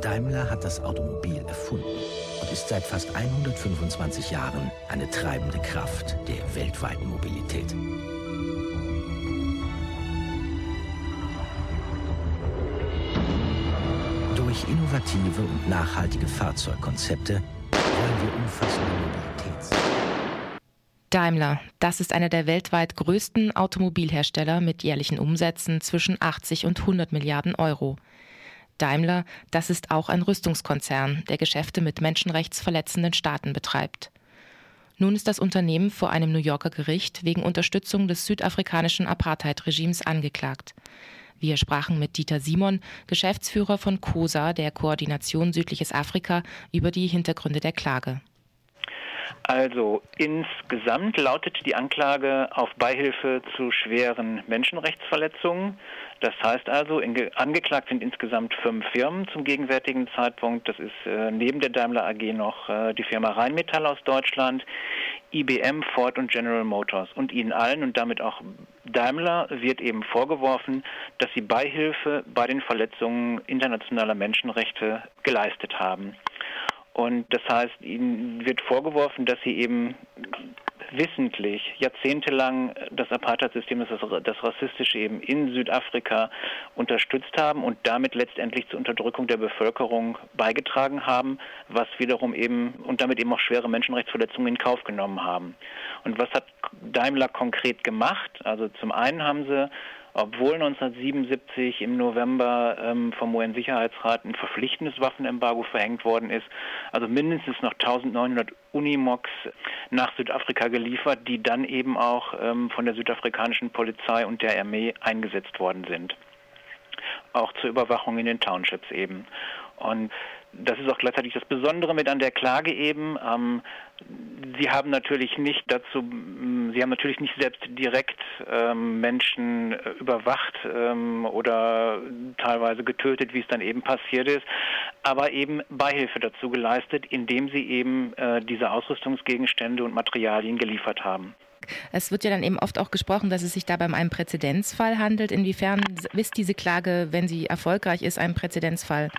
Daimler hat das Automobil erfunden und ist seit fast 125 Jahren eine treibende Kraft der weltweiten Mobilität. Durch innovative und nachhaltige Fahrzeugkonzepte wollen wir umfassende Mobilitäts Daimler, das ist einer der weltweit größten Automobilhersteller mit jährlichen Umsätzen zwischen 80 und 100 Milliarden Euro. Daimler, das ist auch ein Rüstungskonzern, der Geschäfte mit menschenrechtsverletzenden Staaten betreibt. Nun ist das Unternehmen vor einem New Yorker Gericht wegen Unterstützung des südafrikanischen Apartheid-Regimes angeklagt. Wir sprachen mit Dieter Simon, Geschäftsführer von COSA, der Koordination Südliches Afrika, über die Hintergründe der Klage. Also insgesamt lautet die Anklage auf Beihilfe zu schweren Menschenrechtsverletzungen. Das heißt also, angeklagt sind insgesamt fünf Firmen zum gegenwärtigen Zeitpunkt. Das ist äh, neben der Daimler AG noch äh, die Firma Rheinmetall aus Deutschland, IBM, Ford und General Motors. Und ihnen allen und damit auch Daimler wird eben vorgeworfen, dass sie Beihilfe bei den Verletzungen internationaler Menschenrechte geleistet haben. Und das heißt, ihnen wird vorgeworfen, dass sie eben wissentlich jahrzehntelang das Apartheid-System, das, das rassistische eben in Südafrika unterstützt haben und damit letztendlich zur Unterdrückung der Bevölkerung beigetragen haben, was wiederum eben und damit eben auch schwere Menschenrechtsverletzungen in Kauf genommen haben. Und was hat Daimler konkret gemacht? Also zum einen haben sie obwohl 1977 im November ähm, vom UN-Sicherheitsrat ein verpflichtendes Waffenembargo verhängt worden ist, also mindestens noch 1900 Unimogs nach Südafrika geliefert, die dann eben auch ähm, von der südafrikanischen Polizei und der Armee eingesetzt worden sind. Auch zur Überwachung in den Townships eben. Und das ist auch gleichzeitig das Besondere mit an der Klage eben. Ähm, Sie haben natürlich nicht dazu, Sie haben natürlich nicht selbst direkt ähm, Menschen äh, überwacht ähm, oder teilweise getötet, wie es dann eben passiert ist, aber eben Beihilfe dazu geleistet, indem Sie eben äh, diese Ausrüstungsgegenstände und Materialien geliefert haben. Es wird ja dann eben oft auch gesprochen, dass es sich dabei um einen Präzedenzfall handelt. Inwiefern ist diese Klage, wenn sie erfolgreich ist, ein Präzedenzfall?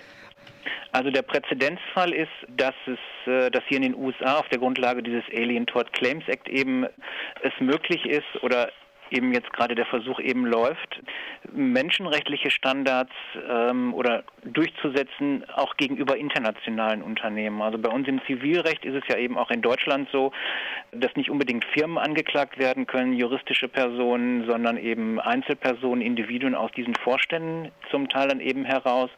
Also der Präzedenzfall ist, dass es, äh, dass hier in den USA auf der Grundlage dieses Alien Tort Claims Act eben es möglich ist oder eben jetzt gerade der Versuch eben läuft, menschenrechtliche Standards ähm, oder durchzusetzen, auch gegenüber internationalen Unternehmen. Also bei uns im Zivilrecht ist es ja eben auch in Deutschland so, dass nicht unbedingt Firmen angeklagt werden können, juristische Personen, sondern eben Einzelpersonen, Individuen aus diesen Vorständen zum Teil dann eben heraus.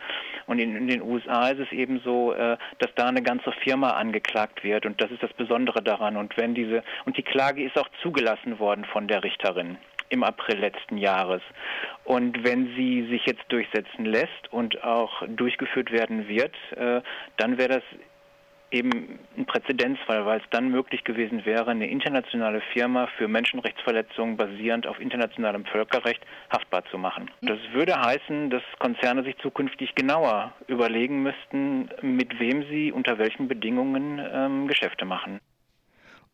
Und in, in den USA ist es eben so, äh, dass da eine ganze Firma angeklagt wird. Und das ist das Besondere daran. Und wenn diese, und die Klage ist auch zugelassen worden von der Richterin im April letzten Jahres. Und wenn sie sich jetzt durchsetzen lässt und auch durchgeführt werden wird, äh, dann wäre das eben ein Präzedenzfall, weil es dann möglich gewesen wäre, eine internationale Firma für Menschenrechtsverletzungen basierend auf internationalem Völkerrecht haftbar zu machen. Das würde heißen, dass Konzerne sich zukünftig genauer überlegen müssten, mit wem sie unter welchen Bedingungen ähm, Geschäfte machen.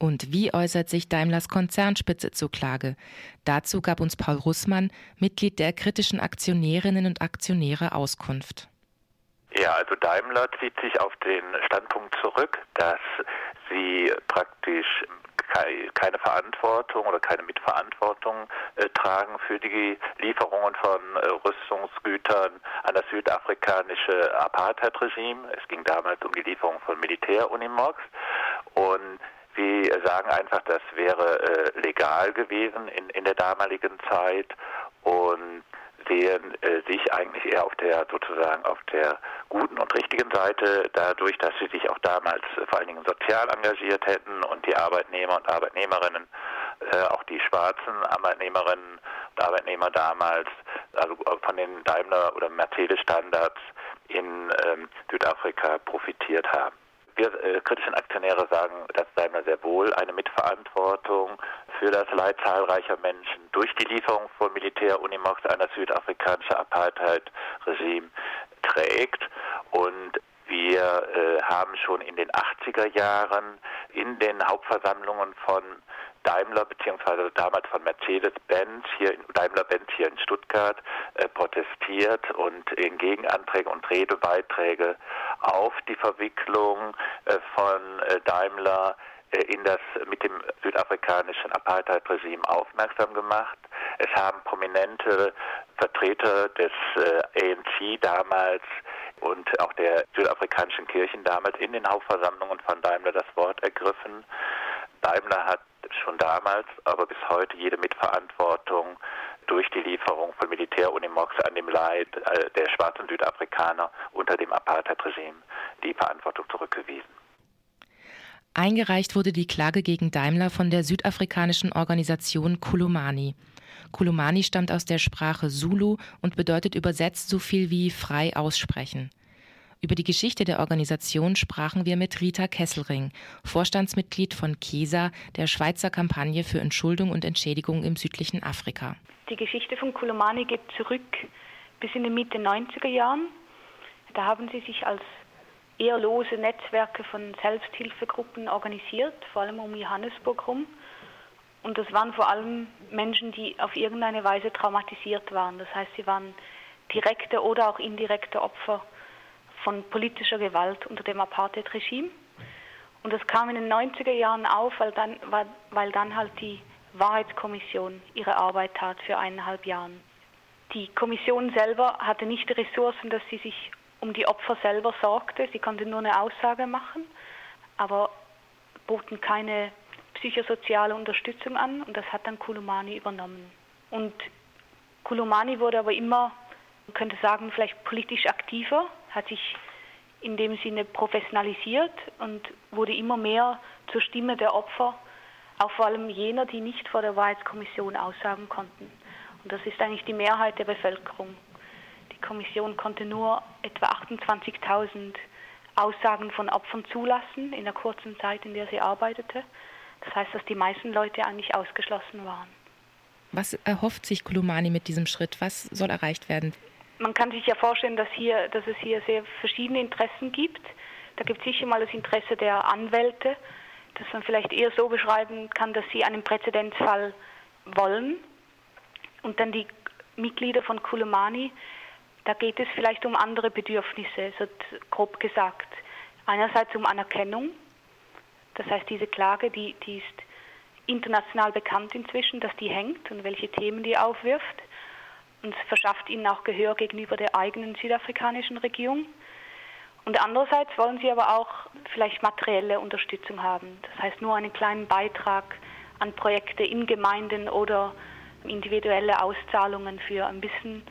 Und wie äußert sich Daimlers Konzernspitze zur Klage? Dazu gab uns Paul Russmann, Mitglied der kritischen Aktionärinnen und Aktionäre, Auskunft. Ja, also Daimler zieht sich auf den Standpunkt zurück, dass sie praktisch keine Verantwortung oder keine Mitverantwortung äh, tragen für die Lieferungen von äh, Rüstungsgütern an das südafrikanische Apartheid-Regime. Es ging damals um die Lieferung von Militärunimogs und Sie sagen einfach, das wäre äh, legal gewesen in, in der damaligen Zeit und sehen äh, sich eigentlich eher auf der sozusagen auf der guten und richtigen Seite, dadurch, dass sie sich auch damals äh, vor allen Dingen sozial engagiert hätten und die Arbeitnehmer und Arbeitnehmerinnen, äh, auch die schwarzen Arbeitnehmerinnen und Arbeitnehmer damals, also von den Daimler oder Mercedes Standards in ähm, Südafrika profitiert haben. Wir äh, kritischen Aktionäre sagen, dass Daimler sehr wohl eine Mitverantwortung für das Leid zahlreicher Menschen durch die Lieferung von Militärunimogs an das südafrikanische Apartheid-Regime trägt. Und wir äh, haben schon in den 80er Jahren in den Hauptversammlungen von Daimler bzw. damals von Mercedes-Benz hier in Daimler-Benz hier in Stuttgart äh, protestiert und in Gegenanträge und Redebeiträge auf die Verwicklung äh, von äh, Daimler in das mit dem südafrikanischen Apartheid-Regime aufmerksam gemacht. Es haben prominente Vertreter des äh, ANC damals und auch der südafrikanischen Kirchen damals in den Hauptversammlungen von Daimler das Wort ergriffen. Daimler hat schon damals, aber bis heute jede Mitverantwortung durch die Lieferung von Militärunimox an dem Leid äh, der schwarzen Südafrikaner unter dem Apartheid-Regime die Verantwortung zurückgewiesen. Eingereicht wurde die Klage gegen Daimler von der südafrikanischen Organisation Kulumani. Kulumani stammt aus der Sprache Zulu und bedeutet übersetzt so viel wie frei aussprechen. Über die Geschichte der Organisation sprachen wir mit Rita Kesselring, Vorstandsmitglied von KESA, der Schweizer Kampagne für Entschuldung und Entschädigung im südlichen Afrika. Die Geschichte von Kulumani geht zurück bis in die Mitte 90er Jahren. Da haben sie sich als eher lose Netzwerke von Selbsthilfegruppen organisiert, vor allem um Johannesburg herum. Und das waren vor allem Menschen, die auf irgendeine Weise traumatisiert waren. Das heißt, sie waren direkte oder auch indirekte Opfer von politischer Gewalt unter dem Apartheid-Regime. Und das kam in den 90er Jahren auf, weil dann, weil dann halt die Wahrheitskommission ihre Arbeit tat für eineinhalb Jahre. Die Kommission selber hatte nicht die Ressourcen, dass sie sich um die Opfer selber sorgte. Sie konnte nur eine Aussage machen, aber boten keine psychosoziale Unterstützung an und das hat dann Kulumani übernommen. Und Kulumani wurde aber immer, man könnte sagen, vielleicht politisch aktiver, hat sich in dem Sinne professionalisiert und wurde immer mehr zur Stimme der Opfer, auch vor allem jener, die nicht vor der Wahrheitskommission aussagen konnten. Und das ist eigentlich die Mehrheit der Bevölkerung. Die Kommission konnte nur etwa 28.000 Aussagen von Opfern zulassen in der kurzen Zeit, in der sie arbeitete. Das heißt, dass die meisten Leute eigentlich ausgeschlossen waren. Was erhofft sich Kulumani mit diesem Schritt? Was soll erreicht werden? Man kann sich ja vorstellen, dass, hier, dass es hier sehr verschiedene Interessen gibt. Da gibt es sicher mal das Interesse der Anwälte, das man vielleicht eher so beschreiben kann, dass sie einen Präzedenzfall wollen. Und dann die Mitglieder von Kulumani, da geht es vielleicht um andere Bedürfnisse, so grob gesagt. Einerseits um Anerkennung, das heißt diese Klage, die, die ist international bekannt inzwischen, dass die hängt und welche Themen die aufwirft und verschafft ihnen auch Gehör gegenüber der eigenen südafrikanischen Regierung. Und andererseits wollen sie aber auch vielleicht materielle Unterstützung haben. Das heißt nur einen kleinen Beitrag an Projekte in Gemeinden oder individuelle Auszahlungen für ein bisschen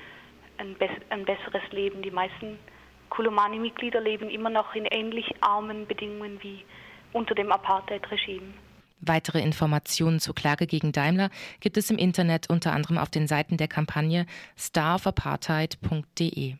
ein, ein besseres Leben. Die meisten Kulumani-Mitglieder leben immer noch in ähnlich armen Bedingungen wie unter dem Apartheid-Regime. Weitere Informationen zur Klage gegen Daimler gibt es im Internet unter anderem auf den Seiten der Kampagne starofapartheid.de.